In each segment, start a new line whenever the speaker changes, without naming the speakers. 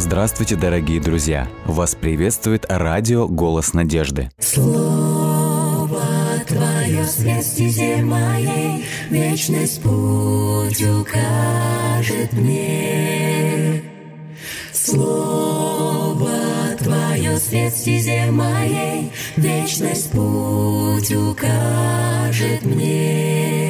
Здравствуйте, дорогие друзья! Вас приветствует радио «Голос надежды».
Слово Твое свет стезе моей, Вечность путь укажет мне. Слово Твое свет стезе моей, Вечность путь укажет мне.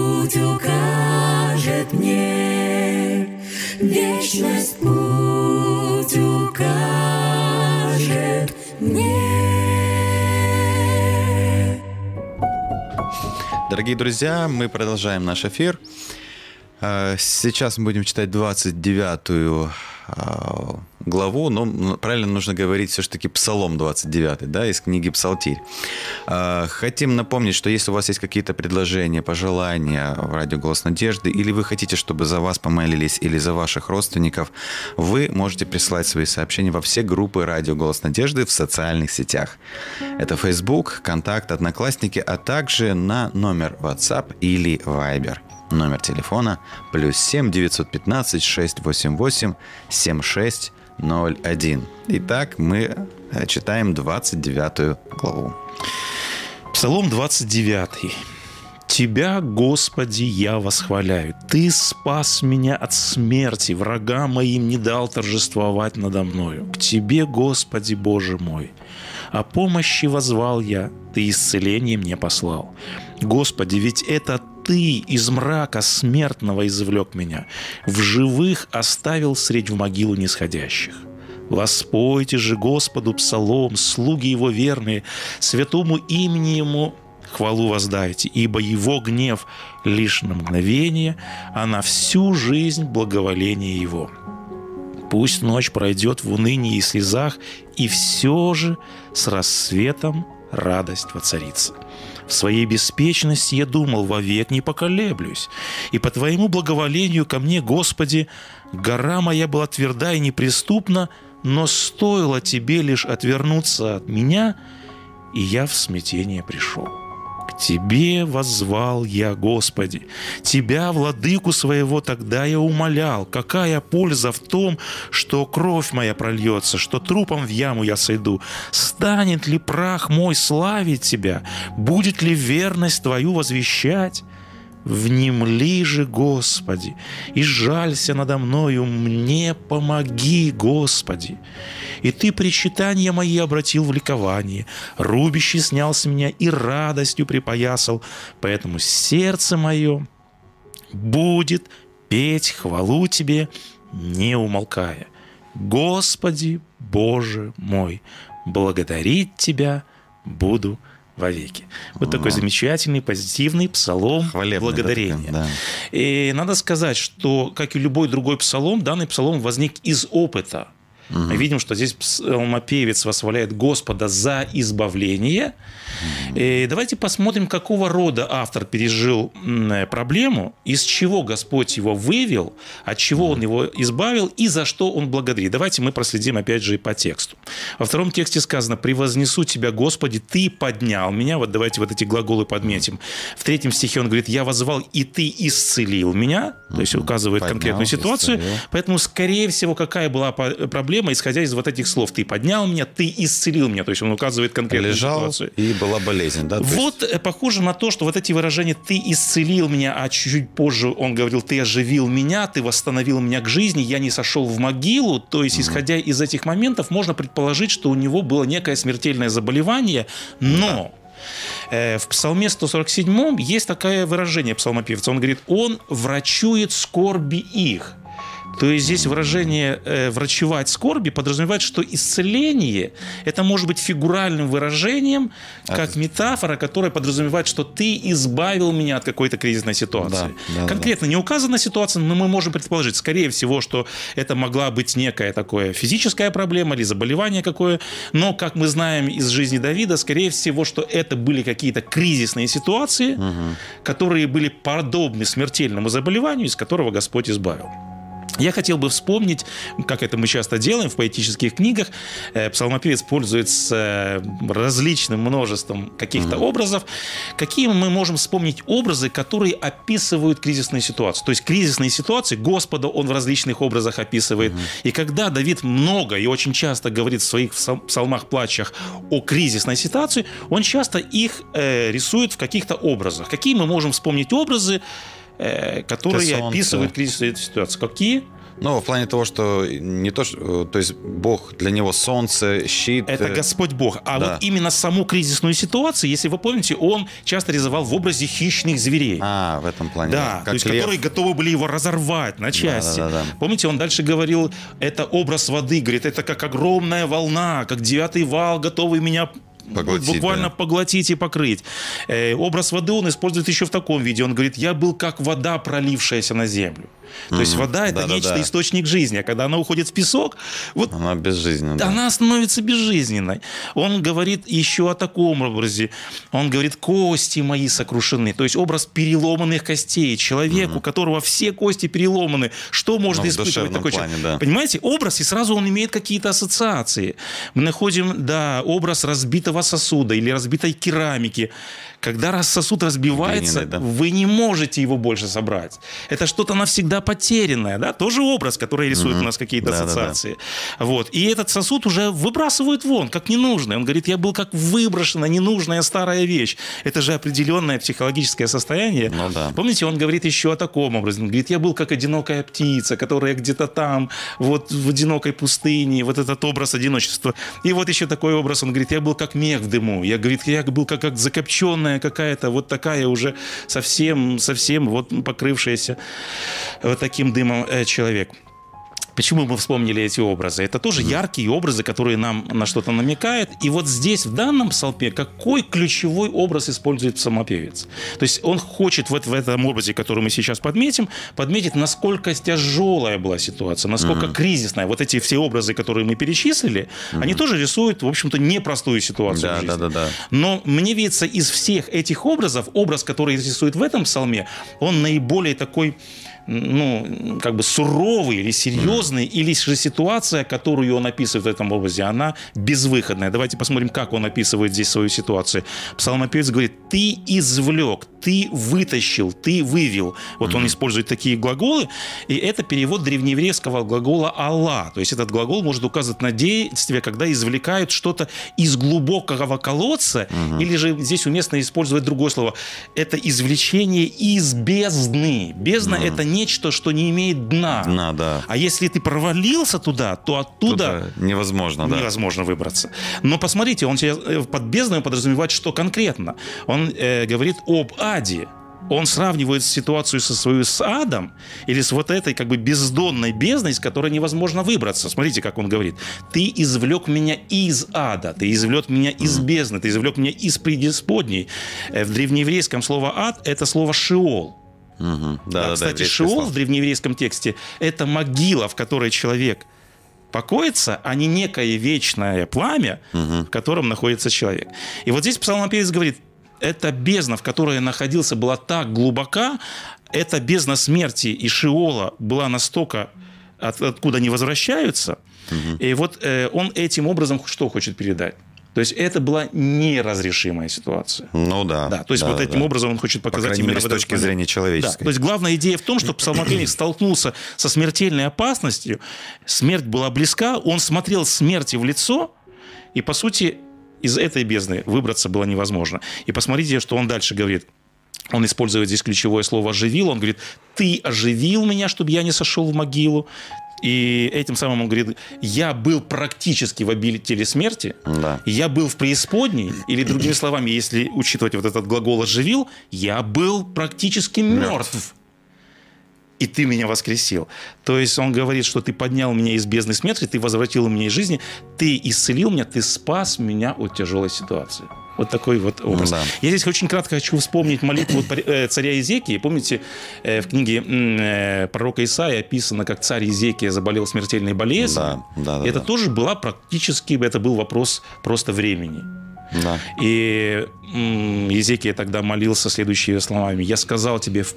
Вечность путь укажет мне.
Дорогие друзья, мы продолжаем наш эфир. Э, Сейчас мы будем читать 29-ю э, главу, но правильно нужно говорить все-таки Псалом 29, да, из книги Псалтирь. Э, Хотим напомнить, что если у вас есть какие-то предложения, пожелания в радио «Голос надежды», или вы хотите, чтобы за вас помолились, или за ваших родственников, вы можете присылать свои сообщения во все группы радио «Голос надежды» в социальных сетях. Это Facebook, Контакт, Одноклассники, а также на номер WhatsApp или Viber. Номер телефона плюс 7 915 688 7601. Итак, мы э, читаем 29 главу.
Псалом 29. Тебя, Господи, я восхваляю. Ты спас меня от смерти, врага моим не дал торжествовать надо мною. К Тебе, Господи, Боже мой, о помощи возвал я, Ты исцеление мне послал. Господи, ведь это Ты из мрака смертного извлек меня, в живых оставил средь в могилу нисходящих. Воспойте же Господу псалом, слуги Его верные, святому имени Ему хвалу воздайте, ибо Его гнев лишь на мгновение, а на всю жизнь благоволение Его. Пусть ночь пройдет в унынии и слезах, и все же с рассветом радость воцарится. В своей беспечности я думал, вовек не поколеблюсь. И по Твоему благоволению ко мне, Господи, гора моя была тверда и неприступна, но стоило Тебе лишь отвернуться от меня, и я в смятение пришел. К Тебе воззвал я, Господи, Тебя, владыку своего, тогда я умолял, какая польза в том, что кровь моя прольется, что трупом в яму я сойду. Станет ли прах мой славить Тебя? Будет ли верность Твою возвещать? Внемли же, Господи, и жалься надо мною, мне помоги, Господи. И Ты причитания мои обратил в ликование, рубище снял с меня и радостью припоясал, поэтому сердце мое будет петь хвалу Тебе, не умолкая. Господи, Боже мой, благодарить Тебя буду вовеки. Вот такой замечательный, позитивный псалом
Хвалебный,
благодарения.
да, такой,
И надо сказать, что, как и любой другой псалом, данный псалом возник из опыта. Мы видим, что здесь псалмопевец восхваляет Господа за избавление. И давайте посмотрим, какого рода автор пережил м, проблему, из чего Господь его вывел, от чего он его избавил и за что он благодарит. Давайте мы проследим опять же и по тексту. Во втором тексте сказано «Превознесу тебя, Господи, ты поднял меня». Вот давайте вот эти глаголы подметим. В третьем стихе он говорит «Я возвал, и ты исцелил меня». То есть указывает
Поднял,
конкретную ситуацию.
исцелил.
Поэтому, скорее всего, какая была по- проблема, исходя из вот этих слов «ты поднял меня», «ты исцелил меня». То есть он указывает конкретную
Лежал,
ситуацию.
и была болезнь, да? То есть-
Вот э, похоже на то, что вот эти выражения «ты исцелил меня», а чуть позже он говорил «ты оживил меня», «ты восстановил меня к жизни», «я не сошел в могилу». То есть, исходя из этих моментов, можно предположить, что у него было некое смертельное заболевание, но... э, В Псалме 147 есть такое выражение псалмопевца. Он говорит, он врачует скорби их. То есть здесь выражение э, «врачевать скорби» подразумевает, что исцеление – это может быть фигуральным выражением, как метафора, которая подразумевает, что ты избавил меня от какой-то кризисной ситуации.
Да, да,
Конкретно не указана ситуация, но мы можем предположить, скорее всего, что это могла быть некая такое физическая проблема или заболевание какое, но, как мы знаем из жизни Давида, скорее всего, что это были какие-то кризисные ситуации, которые были подобны смертельному заболеванию, из которого Господь избавил. Я хотел бы вспомнить, как это мы часто делаем в поэтических книгах, э, псалмопевец пользуется э, различным множеством каких-то образов. Какие мы можем вспомнить образы, которые описывают кризисные ситуации? То есть кризисные ситуации Господа он в различных образах описывает. И когда Давид много и очень часто говорит в своих псал- псалмах, плачах о кризисной ситуации, он часто их э, рисует в каких-то образах. Какие мы можем вспомнить образы, которые
солнце.
описывают кризисную ситуацию? Какие?
Ну, в плане того, что не то, что, то есть Бог для него солнце, щит.
Это
э,
Господь Бог. А
да.
вот именно саму кризисную ситуацию, если вы помните, он часто рисовал в образе хищных зверей.
А, в этом плане.
Да,
Как
то есть
лев.
которые готовы были его разорвать на части.
да, да.
Помните, он дальше говорил, это образ воды, говорит, это как огромная волна, как девятый вал, готовый меня
Поглотить,
буквально
да.
поглотить и покрыть. Э, образ воды он использует еще в таком виде. Он говорит, я был как вода, пролившаяся на землю. То есть вода это
Да-да-да.
нечто источник жизни, а когда она уходит в песок, вот
Она безжизненная. да.
она становится безжизненной. Он говорит еще о таком образе. Он говорит, кости мои сокрушены. То есть образ переломанных костей. Человек, у которого все кости переломаны. Что может
Ну, в
испытывать такой
плане,
человек?
да.
Понимаете, образ, и сразу он имеет какие-то ассоциации. Мы находим, да, образ разбитого сосуда или разбитой керамики. Когда раз сосуд разбивается,
да.
вы не можете его больше собрать. Это что-то навсегда потерянное, да? Тоже образ, который рисует у нас какие-то
Да-да-да.
ассоциации. Вот. И этот сосуд уже выбрасывают вон, как ненужный. Он говорит, я был как выброшена ненужная старая вещь. Это же определенное психологическое состояние.
Ну да.
Помните, он говорит еще о таком образе. Он говорит, я был как одинокая птица, которая где-то там, вот в одинокой пустыне, вот этот образ одиночества. И вот еще такой образ, он говорит, я был как мех в дыму. Я, говорит, я был как, как закопченная какая-то, вот такая уже совсем, совсем вот покрывшаяся вот таким дымом э, человек. Почему мы вспомнили эти образы? Это тоже яркие образы, которые нам на что-то намекают. И вот здесь, в данном псалме, какой ключевой образ использует псалмопевец? То есть он хочет вот в этом образе, который мы сейчас подметим, подметить, насколько тяжелая была ситуация, насколько кризисная. Вот эти все образы, которые мы перечислили, они тоже рисуют, в общем-то, непростую ситуацию в
Да,
жизни.
да, да, да.
Но мне видится, из всех этих образов, образ, который рисует в этом псалме, он наиболее такой ну, как бы суровый или серьезный, или же ситуация, которую он описывает в этом образе, она безвыходная. Давайте посмотрим, как он описывает здесь свою ситуацию. Псалмопевец говорит, ты извлек, ты вытащил, ты вывел. Вот он использует такие глаголы, и это перевод древнееврейского глагола «Алла». То есть этот глагол может указывать на действие, когда извлекают что-то из глубокого колодца, или же здесь уместно использовать другое слово. Это извлечение из бездны. Бездна – это нечто, что не имеет дна.
Дна, да.
А если ты провалился туда, то оттуда
Туда невозможно, да.
невозможно выбраться. Но посмотрите, он э, под бездной подразумевает, что конкретно. Он э, говорит об аде. Он сравнивает ситуацию со свою с адом или с вот этой как бы бездонной бездной, из которой невозможно выбраться. Смотрите, как он говорит. Ты извлек меня из ада, ты извлек меня из бездны, ты извлек меня из преисподней. Э, В древнееврейском слово ад – это слово «шиол».
Мгм. Да,
Да,
да, да,
кстати, Шиол
слово.
в древнееврейском тексте – это могила, в которой человек покоится, а не некое вечное пламя, в котором находится человек. И вот здесь псалмопевец говорит, эта бездна, в которой я находился, была так глубока, эта бездна смерти и Шиола была настолько, от- откуда они возвращаются, и вот э, он этим образом что хочет передать? То есть это была неразрешимая ситуация.
Ну да.
Да, то есть вот этим
да.
образом он хочет
По
показать
крайней
именно
мере, с точки
момент.
зрения
Да,
человеческой.
то есть главная идея в том, что псалмопевец столкнулся со смертельной опасностью, смерть была близка, он смотрел смерти в лицо, и, по сути, из этой бездны выбраться было невозможно. И посмотрите, что он дальше говорит. Он использует здесь ключевое слово «оживил». Он говорит, ты оживил меня, чтобы я не сошел в могилу. И этим самым он говорит, я был практически в обители смерти,
Да.
я был в преисподней, или другими словами, если учитывать вот этот глагол «оживил», я был практически мертв. И ты меня воскресил. То есть он говорит, что ты поднял меня из бездны смерти, ты возвратил меня из жизни, ты исцелил меня, ты спас меня от тяжелой ситуации. Вот такой вот образ.
Да.
Я здесь очень кратко хочу вспомнить молитву э, царя Изекии. Помните, э, в книге э, пророка Исаия описано, как царь Изекия заболел смертельной болезнью.
Да, да,
Это
да.
тоже была практически, это был вопрос просто времени.
Да.
И Езекия тогда молился следующими словами. «Я сказал тебе, в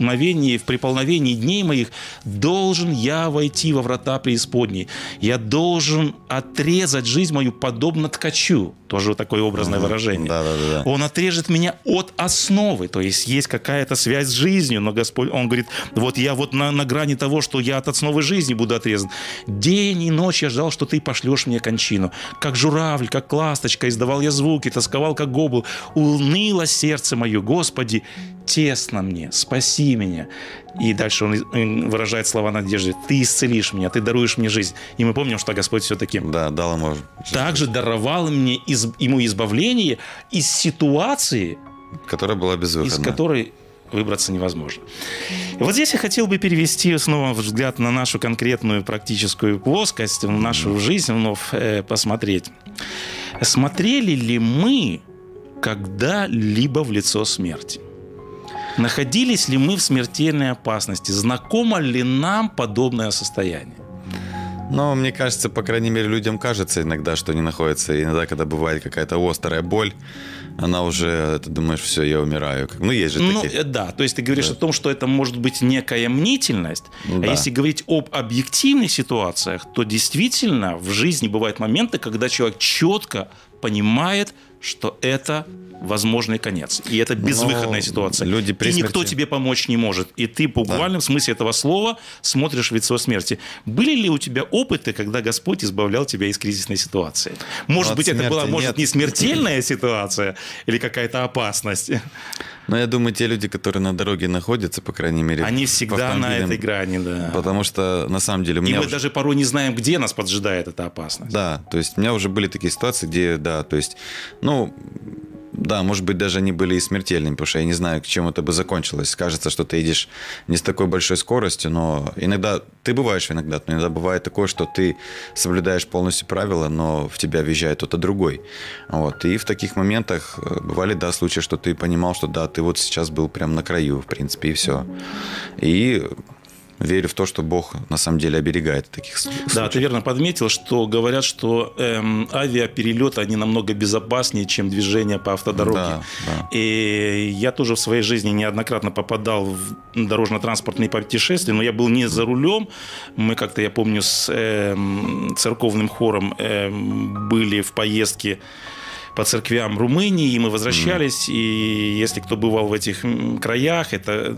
преисполновении, в приполновении дней моих должен я войти во врата преисподней. Я должен отрезать жизнь мою подобно ткачу». Тоже такое образное выражение.
Да, да, да, да.
Он отрежет меня от основы. То есть есть какая-то связь с жизнью, но Господь, Он говорит, вот я вот на, на грани того, что я от основы жизни буду отрезан. День и ночь я ждал, что ты пошлешь мне кончину. Как журавль, как ласточка, издавал я звуки, тосковал, как гобл. Уныло сердце мое, Господи, тесно мне, спаси меня. И дальше он выражает слова надежды. Ты исцелишь меня, ты даруешь мне жизнь. И мы помним, что Господь все-таки
Да, дал ему...
также даровал мне из, ему избавление из ситуации,
Которая была
из
безвыходна.
которой выбраться невозможно. И вот здесь я хотел бы перевести снова взгляд на нашу конкретную практическую плоскость, в нашу жизнь вновь э, посмотреть. Смотрели ли мы когда-либо в лицо смерти? Находились ли мы в смертельной опасности? Знакомо ли нам подобное состояние?
Но мне кажется, по крайней мере, людям кажется иногда, что они находятся. Иногда, когда бывает какая-то острая боль, она уже, ты думаешь, все, я умираю. Ну, есть же
Ну,
такие.
э, да, то есть ты говоришь о том, что это может быть некая мнительность,
Да.
а если говорить об объективных ситуациях, то действительно в жизни бывают моменты, когда человек четко понимает, что это возможный конец. И это безвыходная ситуация.
люди при
и никто
смерти-
тебе помочь не может. И ты в буквальном смысле этого слова смотришь в лицо смерти. Были ли у тебя опыты, когда Господь избавлял тебя из кризисной ситуации? Может
от
быть, это была, может,
нет.
не смертельная ситуация или какая-то опасность.
Но я думаю, те люди, которые на дороге находятся, по крайней мере...
Они
по
всегда на этой грани, да.
Потому что, на самом деле, у
И
меня
мы
уже-
даже порой не знаем, где нас поджидает эта опасность.
Да, то есть у меня уже были такие ситуации, где, да, то есть, ну, да, может быть, даже они были и смертельными, потому что я не знаю, к чему это бы закончилось. Кажется, что ты едешь не с такой большой скоростью, но иногда, ты бываешь иногда, но иногда бывает такое, что ты соблюдаешь полностью правила, но в тебя въезжает кто-то другой. Вот. И в таких моментах э, бывали, да, случаи, что ты понимал, что да, ты вот сейчас был прям на краю, в принципе, и все. И верю в то, что Бог на самом деле оберегает таких случаев.
Да, ты верно подметил, что говорят, что эм, авиаперелеты, они намного безопаснее, чем движение по автодороге.
Да, да.
И я тоже в своей жизни неоднократно попадал в дорожно-транспортные путешествия, но я был не за рулем. Мы как-то, я помню, с эм, церковным хором эм, были в поездке по церквям Румынии, и мы возвращались, и если кто бывал в этих краях, это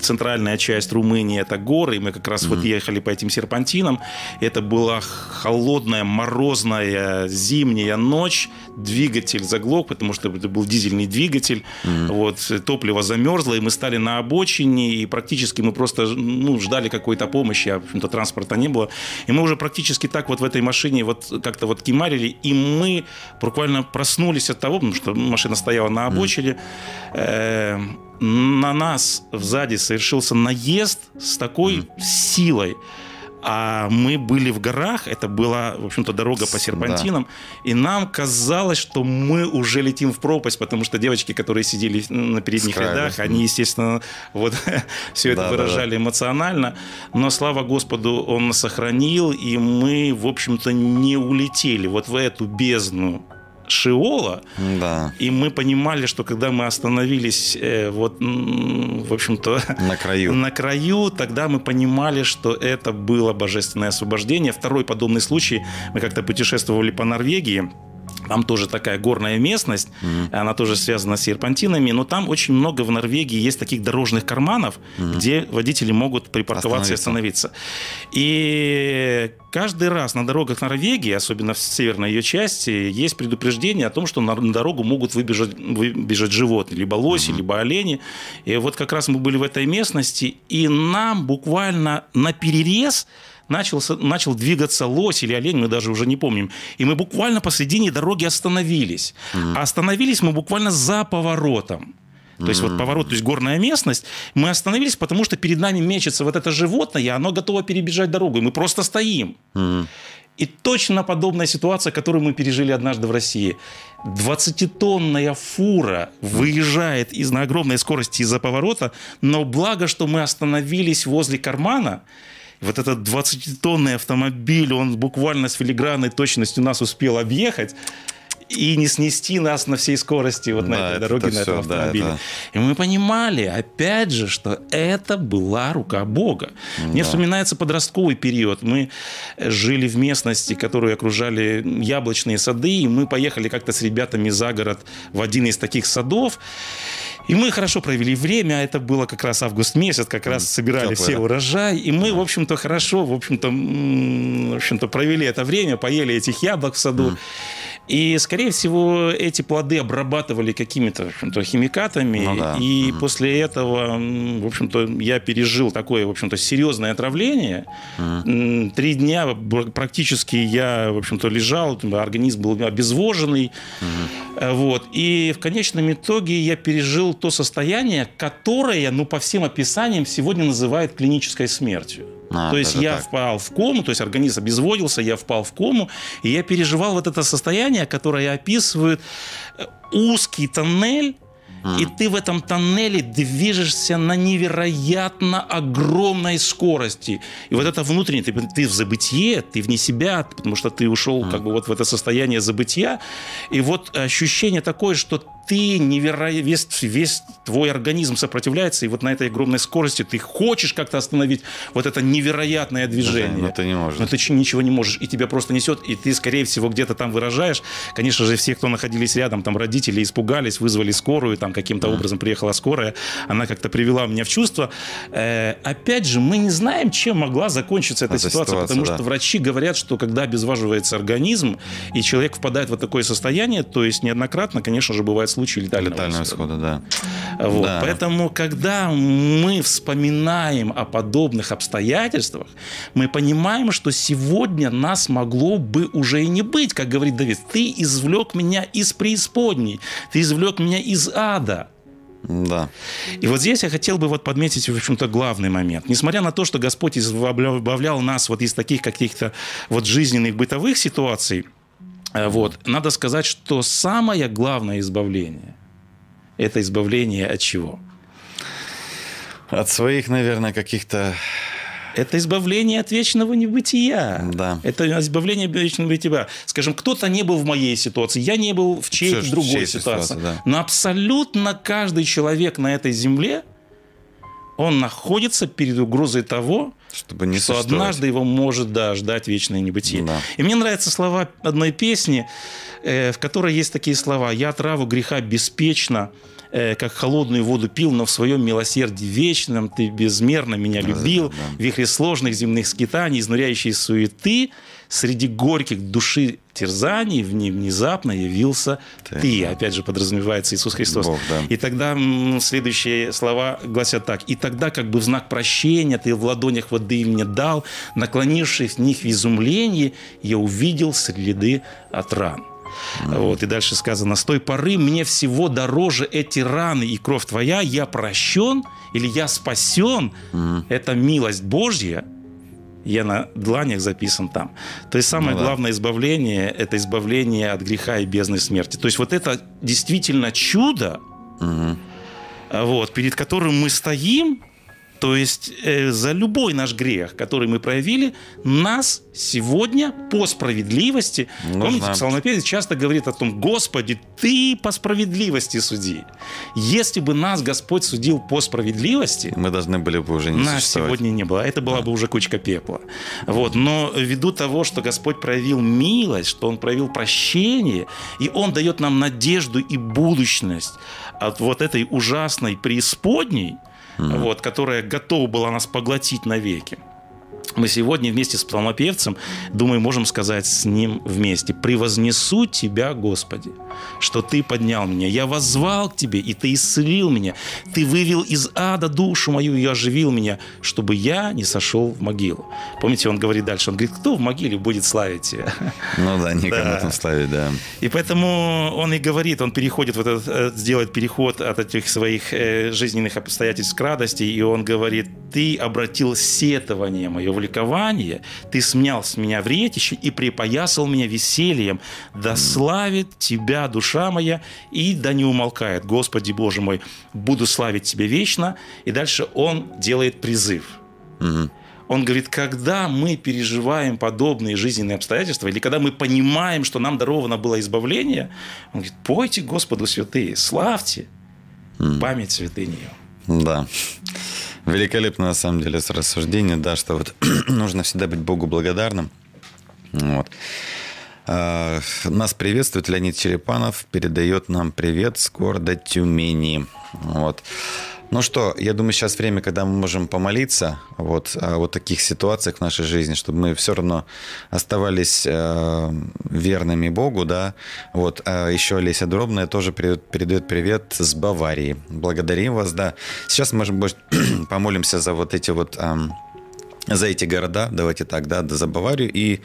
центральная часть Румынии, это горы, и мы как раз вот ехали по этим серпантинам, это была холодная, морозная зимняя ночь, двигатель заглох, потому что это был дизельный двигатель, вот, топливо замерзло, и мы стали на обочине, и практически мы просто ну, ждали какой-то помощи, а в общем-то транспорта не было, и мы уже практически так вот в этой машине вот как-то вот кимарили, и мы буквально проснулись от того, потому что машина стояла на обочине, э, на нас сзади совершился наезд с такой силой, А мы были в горах, это была, в общем-то, дорога по серпантинам, и нам казалось, что мы уже летим в пропасть, потому что девочки, которые сидели на передних
С краю,
рядах,
да.
они, естественно, вот все это
Да, да, да.
выражали эмоционально, но слава Господу, Он нас сохранил, и мы, в общем-то, не улетели вот в эту бездну Шиола,
Да.
и мы понимали, что когда мы остановились, э, вот, в общем-то,
На краю.
на краю, тогда мы понимали, что это было божественное освобождение. Второй подобный случай, мы как-то путешествовали по Норвегии, там тоже такая горная местность, она тоже связана с серпантинами, но там очень много в Норвегии есть таких дорожных карманов, где водители могут припарковаться и остановиться. И каждый раз на дорогах Норвегии, особенно в северной ее части, есть предупреждение о том, что на дорогу могут выбежать, выбежать животные, либо лоси, либо олени. И вот как раз мы были в этой местности, и нам буквально на перерез начал, начал двигаться лось или олень, мы даже уже не помним. И мы буквально посредине дороги остановились. А остановились мы буквально за поворотом. То есть вот поворот, то есть горная местность, мы остановились, потому что перед нами мечется вот это животное, и оно готово перебежать дорогу, и мы просто стоим. И точно подобная ситуация, которую мы пережили однажды в России. 20-тонная фура выезжает из, на огромной скорости из-за поворота, но благо, что мы остановились возле кармана, вот этот 20-тонный автомобиль, он буквально с филигранной точностью нас успел объехать и не снести нас на всей скорости вот на
Да,
этой
это
дороге, на
всё,
этом
да,
автомобиле.
это-
И мы понимали, опять же, что это была рука Бога. Мне вспоминается подростковый период. Мы жили в местности, которую окружали яблочные сады, и мы поехали как-то с ребятами за город в один из таких садов. И мы хорошо провели время, это было как раз август месяц, как раз собирали
Теплое,
все урожай, и мы, в общем-то, хорошо, в общем-то, в общем-то, провели это время, поели этих яблок в саду. И, скорее всего, эти плоды обрабатывали какими-то, химикатами.
Ну да.
И после этого, в общем-то, я пережил такое, в общем-то, серьезное отравление. М, Три дня практически я, в общем-то, лежал, организм был обезвоженный. Э, Вот. И в конечном итоге я пережил то состояние, которое, ну, по всем описаниям, сегодня называют клинической смертью.
А,
то есть я
так.
впал в кому, то есть организм обезводился, я впал в кому, и я переживал вот это состояние, которое описывает э, узкий тоннель, и ты в этом тоннеле движешься на невероятно огромной скорости. И вот это внутреннее, ты, ты в забытие, ты вне себя, потому что ты ушел как бы вот в это состояние забытия. И вот ощущение такое, что ты невероятно, весь, весь твой организм сопротивляется, и вот на этой огромной скорости ты хочешь как-то остановить вот это невероятное движение.
но ты не можешь.
Но ты ничего не можешь, и тебя просто несет, и ты, скорее всего, где-то там выражаешь. Конечно же, все, кто находились рядом, там родители испугались, вызвали скорую, там каким-то образом приехала скорая, она как-то привела меня в чувство. Э, опять же, мы не знаем, чем могла закончиться эта
Эта
ситуация,
ситуация,
потому
да.
что врачи говорят, что когда обезваживается организм, и человек впадает в вот такое состояние, то есть неоднократно, конечно же, бывают случаи летального,
Летального
исхода.
исхода, да.
Вот.
Да.
Поэтому, когда мы вспоминаем о подобных обстоятельствах, мы понимаем, что сегодня нас могло бы уже и не быть, как говорит Давид. Ты извлек меня из преисподней, ты извлек меня из ада.
Да.
И вот здесь я хотел бы вот подметить, в общем-то, главный момент. Несмотря на то, что Господь избавлял нас вот из таких каких-то вот жизненных бытовых ситуаций, вот, надо сказать, что самое главное избавление – это избавление от чего?
От своих, наверное, каких-то...
Это избавление от вечного небытия.
Да.
Это избавление от вечного небытия. Скажем, кто-то не был в моей ситуации, я не был в чьей-то другой
чьей
ситуации.
ситуации, да.
Но абсолютно каждый человек на этой земле, он находится перед угрозой того,
Чтобы не
что однажды его может да, ждать вечное небытие.
Да.
И мне нравятся слова одной песни, э, в которой есть такие слова. «Я траву греха беспечно, э, как холодную воду пил, но в своем милосердии вечном ты безмерно меня любил. В вихре сложных земных скитаний, изнуряющей суеты, среди горьких души терзаний в ней внезапно явился
Ты.
ты. Опять же подразумевается Иисус Христос.
Бог, да.
И тогда следующие слова гласят так. «И тогда, как бы в знак прощения, ты в ладонях воды мне дал, наклонившись в них в изумлении, я увидел следы от ран». Вот, и дальше сказано, с той поры мне всего дороже эти раны и кровь твоя, я прощен или я спасен, это милость Божья, я на дланях записан там. То есть самое
Ну да.
главное избавление – это избавление от греха и бездны смерти. То есть вот это действительно чудо, а, вот, перед которым мы стоим, то есть э, за любой наш грех, который мы проявили, нас сегодня по справедливости,
Нужно-
помните, псалмопевец часто говорит о том, Господи, Ты по справедливости суди. Если бы нас Господь судил по справедливости,
Мы должны были бы уже не
нас сегодня не было. Это была бы уже кучка пепла. Вот. Но ввиду того, что Господь проявил милость, что Он проявил прощение, и Он дает нам надежду и будущность от вот этой ужасной преисподней, вот, которая готова была нас поглотить навеки. Мы сегодня вместе с псалмопевцем, думаю, можем сказать с ним вместе. «Превознесу Тебя, Господи, что Ты поднял меня. Я воззвал к Тебе, и Ты исцелил меня. Ты вывел из ада душу мою и оживил меня, чтобы я не сошел в могилу». Помните, он говорит дальше, он говорит, кто в могиле будет славить Тебя?
Ну да, некому
Да.
там славить, да.
И поэтому он и говорит, он переходит, вот этот, э, сделает переход от этих своих э, жизненных обстоятельств к радости, и он говорит, ты обратил сетование мое в ликование, ты смял с меня вретище и припоясал меня весельем, да славит тебя душа моя, и да не умолкает, Господи Боже мой, буду славить тебя вечно. И дальше он делает призыв. Он говорит, когда мы переживаем подобные жизненные обстоятельства, или когда мы понимаем, что нам даровано было избавление, он говорит, пойте Господу святые, славьте память святыни.
Да. Великолепно, на самом деле, с рассуждения, да, что вот нужно всегда быть Богу благодарным. Вот. А, Нас приветствует Леонид Черепанов, передает нам привет с города Тюмени. Вот. Ну что, я думаю, сейчас время, когда мы можем помолиться вот, о вот таких ситуациях в нашей жизни, чтобы мы все равно оставались э, верными Богу, да. Вот, а еще Олеся Дробная тоже передает, передает привет с Баварии. Благодарим вас, да. Сейчас, может быть, помолимся за вот эти вот... ам, за эти города, давайте так, да, за Баварию и,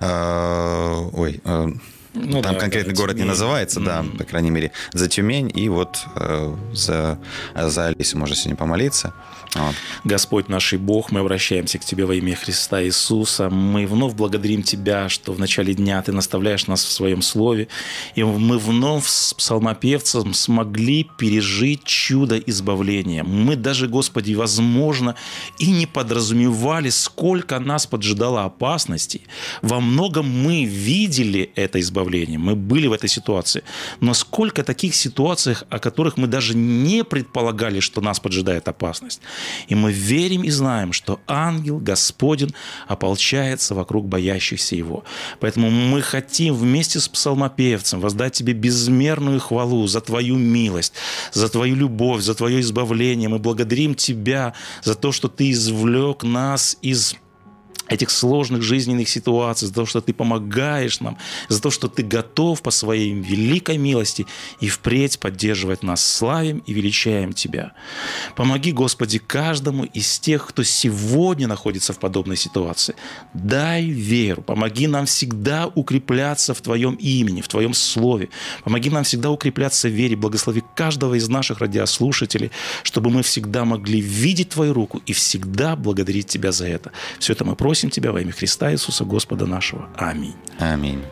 э, ой, э,
Ну
там
да,
конкретный
да,
город не
Тюмень.
называется, да, по крайней мере, за Тюмень и вот э, за, за Алису можно сегодня помолиться. Вот.
Господь наш и Бог, мы обращаемся к Тебе во имя Христа Иисуса. Мы вновь благодарим Тебя, что в начале дня Ты наставляешь нас в Своем Слове. И мы вновь с псалмопевцем смогли пережить чудо избавления. Мы даже, Господи, возможно, и не подразумевали, сколько нас поджидало опасностей. Во многом мы видели это избавление, мы были в этой ситуации. Но сколько таких ситуаций, о которых мы даже не предполагали, что нас поджидает опасность. И мы верим и знаем, что ангел Господень ополчается вокруг боящихся его. Поэтому мы хотим вместе с псалмопевцем воздать тебе безмерную хвалу за твою милость, за твою любовь, за твое избавление. Мы благодарим тебя за то, что ты извлек нас из этих сложных жизненных ситуаций, за то, что ты помогаешь нам, за то, что ты готов по своей великой милости и впредь поддерживать нас. Славим и величаем Тебя. Помоги, Господи, каждому из тех, кто сегодня находится в подобной ситуации. Дай веру. Помоги нам всегда укрепляться в Твоем имени, в Твоем Слове. Помоги нам всегда укрепляться в вере. Благослови каждого из наших радиослушателей, чтобы мы всегда могли видеть Твою руку и всегда благодарить Тебя за это. Все это мы просим Тебя во имя Христа Иисуса Господа нашего. Аминь.
Аминь.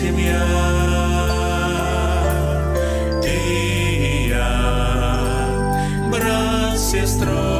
семья. Ты и я,
брат с.